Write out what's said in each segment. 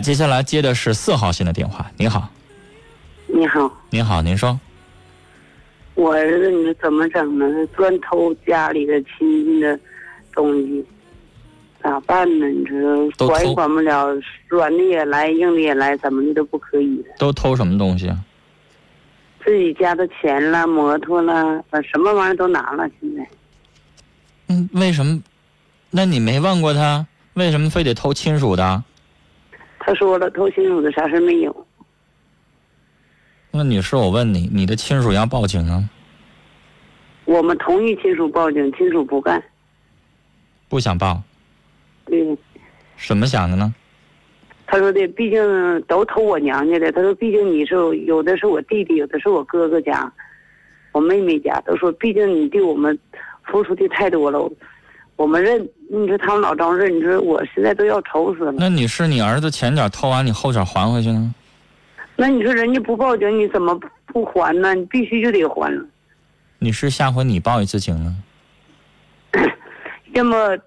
接下来接的是四号线的电话。你好，你好，您好，您说，我儿子，你怎么整呢？他专偷家里的亲戚的东西，咋办呢？你说都管也管不了，软的也来，硬的也来，怎么的都不可以。都偷什么东西啊？自己家的钱啦、摩托啦，把什么玩意儿都拿了。现在嗯，为什么？那你没问过他，为什么非得偷亲属的？他说了，偷亲属的啥事没有。那女士，我问你，你的亲属要报警啊？我们同意亲属报警，亲属不干。不想报，对，什么想的呢？他说的，毕竟都偷我娘家的。他说，毕竟你是有的是我弟弟，有的是我哥哥家，我妹妹家。都说，毕竟你对我们付出的太多了，我们认。你说他们老张认，你说我现在都要愁死了。那你是，你儿子前脚偷完，你后脚还回去呢？那你说人家不报警，你怎么不还呢？你必须就得还了。女士，下回你报一次警呢？要么，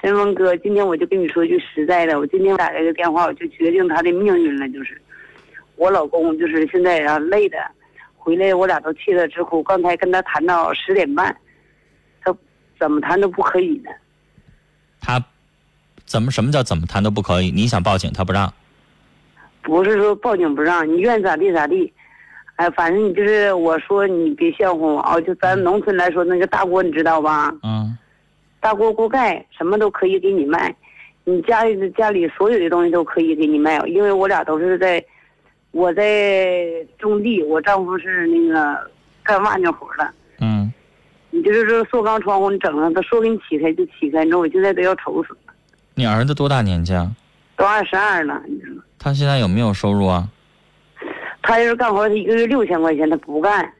陈峰哥，今天我就跟你说句实在的，我今天打这个电话，我就决定他的命运了。就是，我老公就是现在啊累的，回来我俩都气得直哭。刚才跟他谈到十点半，他怎么谈都不可以呢。他怎么什么叫怎么谈都不可以？你想报警，他不让。不是说报警不让，你愿咋地咋地。哎，反正你就是我说你别笑话我啊！就咱农村来说，那个大锅你知道吧？嗯，大锅锅盖什么都可以给你卖，你家里的家里所有的东西都可以给你卖，因为我俩都是在，我在种地，我丈夫是那个干瓦匠活的。嗯，你就是说塑钢窗户你整上，他说给你起开就起开，你说我现在都要愁死了，你儿子多大年纪啊？都二十二了，你说他现在有没有收入啊？他要是干活，他一个月六千块钱，他不干。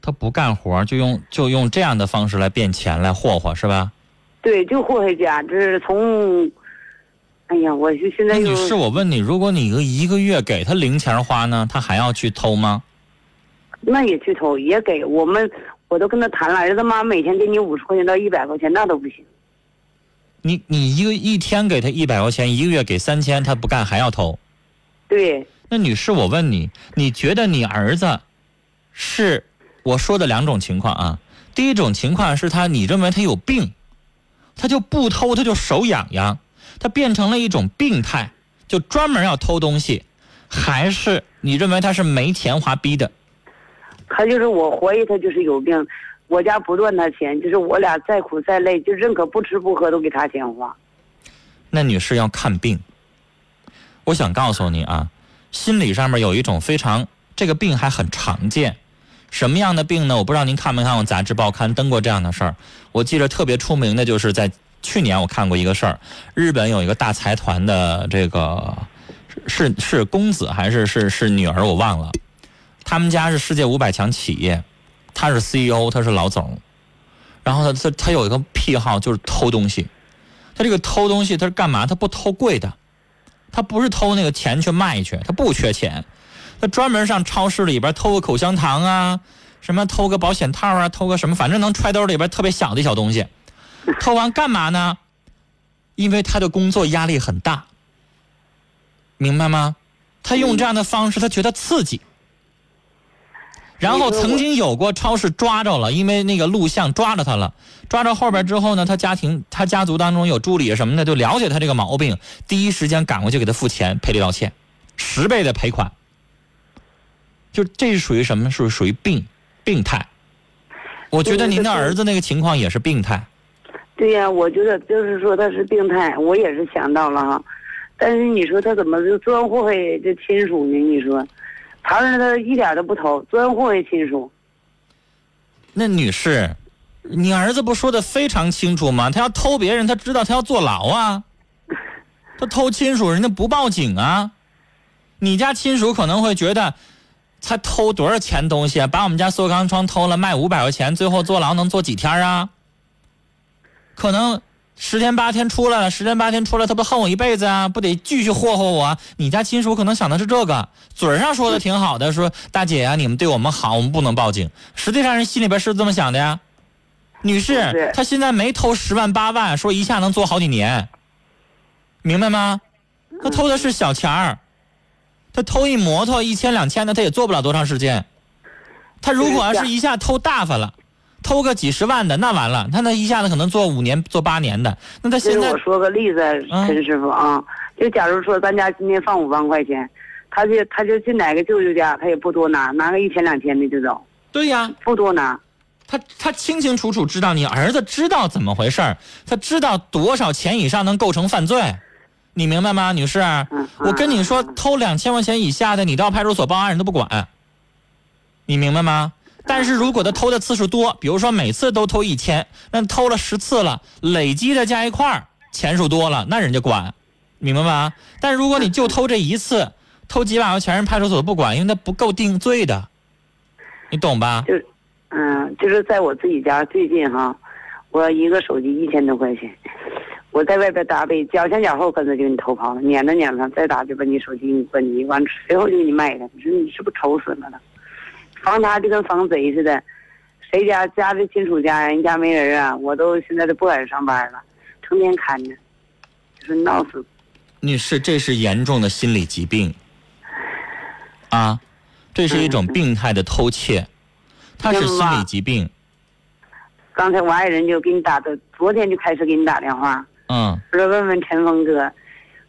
他不干活，就用就用这样的方式来变钱来霍霍，是吧？对，就霍霍家，这是从，哎呀，我就现在女士，我问你，如果你一个一个月给他零钱花呢，他还要去偷吗？那也去偷，也给我们，我都跟他谈了，儿子妈每天给你五十块钱到一百块钱，那都不行。你你一个一天给他一百块钱，一个月给三千，他不干还要偷？对，那女士，我问你，你觉得你儿子是我说的两种情况啊？第一种情况是他，你认为他有病，他就不偷，他就手痒痒，他变成了一种病态，就专门要偷东西，还是你认为他是没钱花逼的？他就是我怀疑他就是有病，我家不赚他钱，就是我俩再苦再累，就认可不吃不喝都给他钱花。那女士要看病。我想告诉你啊，心理上面有一种非常这个病还很常见，什么样的病呢？我不知道您看没看过杂志报刊登过这样的事儿。我记得特别出名的就是在去年我看过一个事儿，日本有一个大财团的这个是是公子还是是是女儿我忘了，他们家是世界五百强企业，他是 CEO，他是老总，然后他他他有一个癖好就是偷东西，他这个偷东西他是干嘛？他不偷贵的。他不是偷那个钱去卖去，他不缺钱，他专门上超市里边偷个口香糖啊，什么偷个保险套啊，偷个什么，反正能揣兜里边特别小的小东西。偷完干嘛呢？因为他的工作压力很大，明白吗？他用这样的方式，他觉得刺激。然后曾经有过超市抓着了，因为那个录像抓着他了，抓着后边之后呢，他家庭他家族当中有助理什么的，就了解他这个毛病，第一时间赶过去给他付钱赔礼道歉，十倍的赔款。就这是属于什么？是属于病病态。我觉得您的儿子那个情况也是病态。对呀、我觉得就是说他是病态，我也是想到了哈。但是你说他怎么就专祸害这亲属呢？你说，他儿子一点都不偷，专祸害亲属。那女士，你儿子不说的非常清楚吗？他要偷别人，他知道他要坐牢啊。他偷亲属，人家不报警啊。你家亲属可能会觉得，他偷多少钱东西啊？把我们家塑钢窗偷了，卖五百块钱，最后坐牢能坐几天啊？可能十天八天出来了，十天八天出来，他不恨我一辈子啊？不得继续霍霍我？你家亲属可能想的是这个，嘴上说的挺好的，说大姐呀、你们对我们好，我们不能报警。实际上人心里边是这么想的呀。女士是，他现在没偷十万八万，说一下能做好几年，明白吗？他偷的是小钱儿，他偷一摩托一千两千的，他也做不了多长时间。他如果要是一下偷大发了，偷个几十万的，那完了，他那一下子可能做五年、做八年的。那他现在我说个例子，陈师傅啊，就假如说咱家今天放五万块钱，他就他就进哪个舅舅家，他也不多拿，拿个一千两千的就走，对呀，不多拿。他他清清楚楚知道你儿子知道怎么回事儿，他知道多少钱以上能构成犯罪，你明白吗，女士？嗯我跟你说，嗯偷两千块钱以下的，你到派出所报案人都不管，你明白吗？但是如果他偷的次数多，比如说每次都偷一千，那偷了十次了，累积的加一块儿，钱数多了，那人家管，明白吗？但如果你就偷这一次，偷几百块钱，人派出所不管，因为那不够定罪的，你懂吧？就，嗯，就是在我自己家最近哈，我一个手机一千多块钱，我在外边打呗，脚前脚后跟着就给你偷跑了，撵着撵着，再打就把你手机给你关机，完随后就给你卖了。你说你是不是愁死了呢？防他就跟防贼似的，谁家家的亲属家人家没人啊，我都现在都不敢上班了，成天看着，就是闹死。女士，这是严重的心理疾病，啊，这是一种病态的偷窃，它是心理疾病。刚才我爱人就给你打的，昨天就开始给你打电话，嗯，说问问陈峰哥，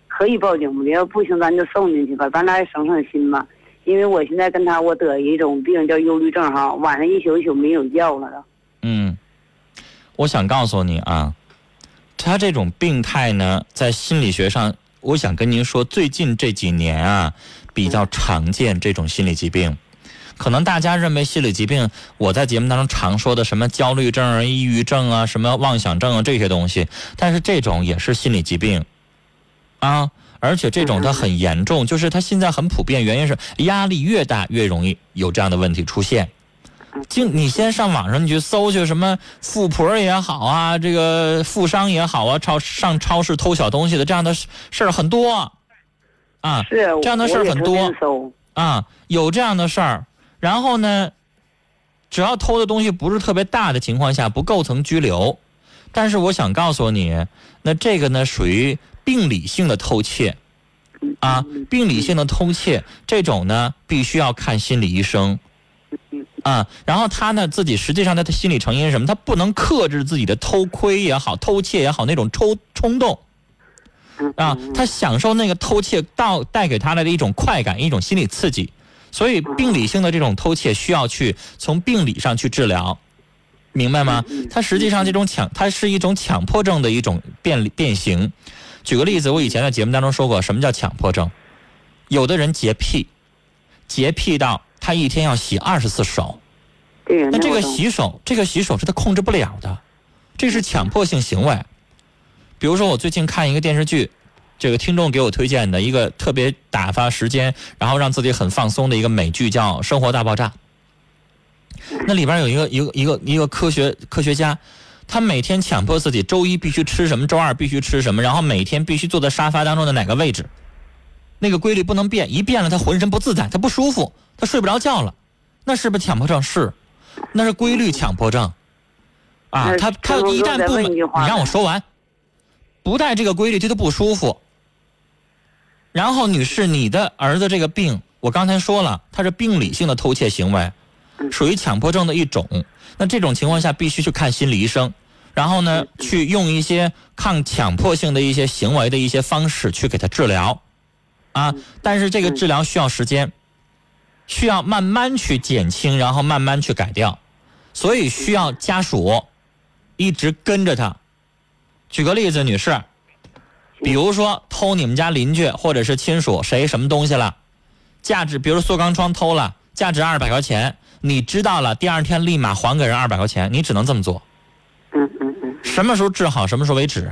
可以报警不？要不行咱就送进去吧，咱俩也省省心嘛。因为我现在跟他我得一种病叫忧郁症哈，晚上一宿一宿没有觉了。嗯，我想告诉你啊，他这种病态呢，在心理学上，我想跟您说，最近这几年啊，比较常见这种心理疾病。可能大家认为心理疾病，我在节目当中常说的什么焦虑症、抑郁症啊、什么妄想症啊这些东西，但是这种也是心理疾病啊，而且这种它很严重，就是它现在很普遍，原因是压力越大越容易有这样的问题出现。就你先上网上你去搜去什么富婆也好啊，这个富商也好啊，超上超市偷小东西的这样的事事儿很多啊是这样的事儿很多啊，有这样的事儿。然后呢，只要偷的东西不是特别大的情况下，不构成拘留。但是我想告诉你，那这个呢属于病理性的偷窃啊，病理性的偷窃这种呢必须要看心理医生。啊，然后他呢自己实际上他的心理成因是什么？他不能克制自己的偷窥也好、偷窃也好那种冲冲动啊，他享受那个偷窃到带给他来的一种快感、一种心理刺激，所以病理性的这种偷窃需要去从病理上去治疗，明白吗？他实际上这种强，他是一种强迫症的一种变变形。举个例子，我以前在节目当中说过，什么叫强迫症？有的人洁癖，洁癖到他一天要洗二十次手，对，那这个洗手，这个洗手是他控制不了的，这是强迫性行为。比如说，我最近看一个电视剧，这个听众给我推荐的一个特别打发时间，然后让自己很放松的一个美剧，叫《生活大爆炸》。那里边有一个一个一个一个科学科学家，他每天强迫自己周一必须吃什么，周二必须吃什么，然后每天必须坐在沙发当中的哪个位置，那个规律不能变，一变了他浑身不自在，他不舒服，他睡不着觉了，那是不是强迫症？是，那是规律强迫症。啊，他他一旦不满，你让我说完，不带这个规律，他就不舒服。然后，女士，你的儿子这个病，我刚才说了，他是病理性的偷窃行为，属于强迫症的一种。那这种情况下，必须去看心理医生，然后呢，去用一些抗强迫性的一些行为的一些方式去给他治疗，啊，但是这个治疗需要时间，需要慢慢去减轻，然后慢慢去改掉，所以需要家属一直跟着他。举个例子，女士，比如说偷你们家邻居或者是亲属谁什么东西了，价值比如塑钢窗偷了，价值二百块钱，你知道了，第二天立马还给人二百块钱，你只能这么做。什么时候治好，什么时候为止。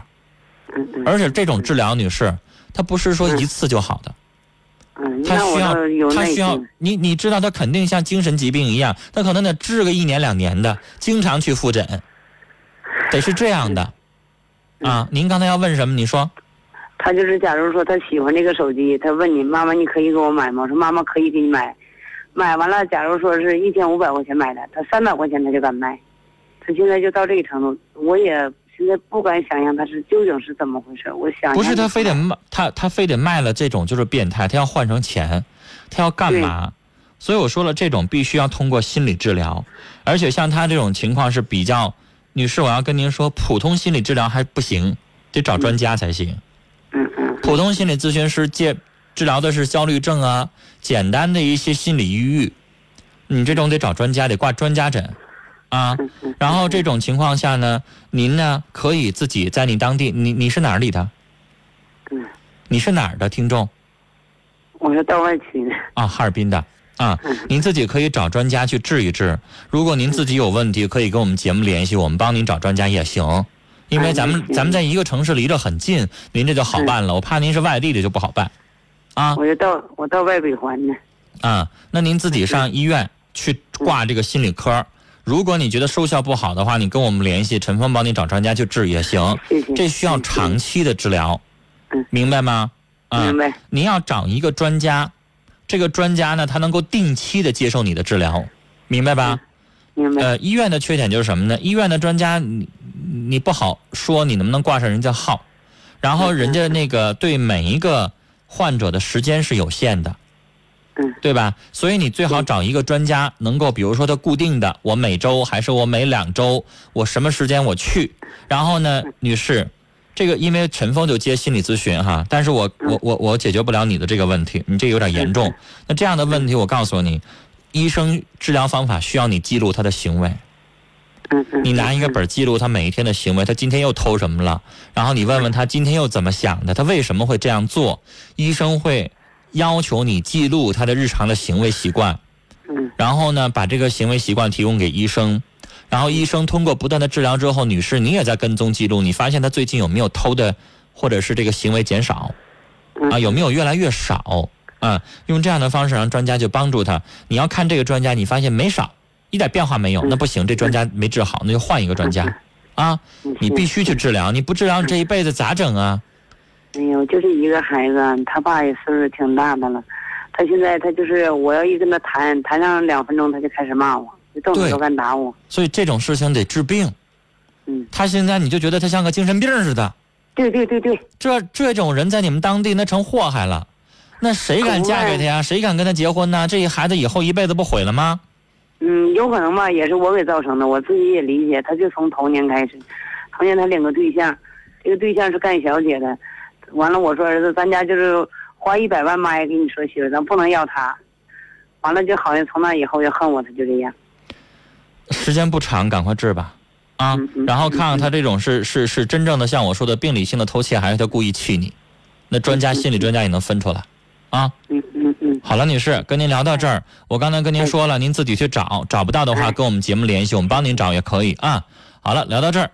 嗯嗯而且这种治疗，女士，她不是说一次就好的，嗯，那我它需要倒有耐它需要。你你知道，她肯定像精神疾病一样，她可能得治个一年两年的，经常去复诊，得是这样的。啊，您刚才要问什么？你说。他就是，假如说他喜欢这个手机，他问你妈妈，你可以给我买吗？我说妈妈可以给你买。买完了，假如说是一千五百块钱买的，他三百块钱他就敢卖，他现在就到这个程度。我也现在不敢想象他是究竟是怎么回事。我想不是他非得卖，他他非得卖了这种就是变态，他要换成钱，他要干嘛？所以我说了，这种必须要通过心理治疗，而且像他这种情况是比较，女士，我要跟您说，普通心理治疗还不行，得找专家才行。嗯嗯。普通心理咨询师介治疗的是焦虑症啊，简单的一些心理抑郁，你这种得找专家，得挂专家诊。啊，然后这种情况下呢，您呢可以自己在你当地，你你是哪里的？嗯，你是哪儿的听众？我是到外区的。啊，哈尔滨的啊，您自己可以找专家去治一治。如果您自己有问题，可以跟我们节目联系，我们帮您找专家也行。因为咱们咱们在一个城市离着很近，您这就好办了。我怕您是外地的就不好办。啊，我就到我到外北环呢。啊，那您自己上医院去挂这个心理科。如果你觉得收效不好的话，你跟我们联系，陈峰帮你找专家去治也行。谢谢。这需要长期的治疗，嗯，明白吗？啊明白。您要找一个专家，这个专家呢，他能够定期的接受你的治疗，明白吧？明白。呃，医院的缺点就是什么呢？医院的专家，你你不好说你能不能挂上人家号，然后人家那个对每一个患者的时间是有限的。嗯，对吧？所以你最好找一个专家，能够比如说他固定的，我每周还是我每两周，我什么时间我去。然后呢，女士，这个因为陈峰就接心理咨询哈，但是我我我我解决不了你的这个问题，你这有点严重。那这样的问题，我告诉你，医生治疗方法需要你记录他的行为。你拿一个本记录他每一天的行为，他今天又偷什么了？然后你问问他今天又怎么想的？他为什么会这样做？医生会。要求你记录他的日常的行为习惯，嗯，然后呢，把这个行为习惯提供给医生，然后医生通过不断的治疗之后，女士你也在跟踪记录，你发现他最近有没有偷的，或者是这个行为减少，啊，有没有越来越少？啊，用这样的方式让专家就帮助他。你要看这个专家，你发现没少，一点变化没有，那不行，这专家没治好，那就换一个专家，啊，你必须去治疗，你不治疗，你这一辈子咋整啊？哎呦，就是一个孩子，他爸也岁数挺大的了。他现在他就是我要一跟他谈谈上两分钟，他就开始骂我，动手都敢打我。所以这种事情得治病。嗯。他现在你就觉得他像个精神病似的。对对对对。这这种人在你们当地那成祸害了，那谁敢嫁给他呀？谁敢跟他结婚呢？这孩子以后一辈子不毁了吗？嗯，有可能吧，也是我给造成的，我自己也理解。他就从头年开始，头年他领个对象，这个对象是干小姐的。完了，我说儿子，咱家就是花一百万妈也给你说媳妇，咱不能要他。完了，就好像从那以后就恨我，他就这样。时间不长，赶快治吧，啊，然后看看他这种是是是真正的像我说的病理性的偷窃，还是他故意气你？那专家心理专家也能分出来，啊。嗯嗯嗯。好了，女士，跟您聊到这儿，我刚才跟您说了，您自己去找，找不到的话跟我们节目联系，我们帮您找也可以啊。好了，聊到这儿。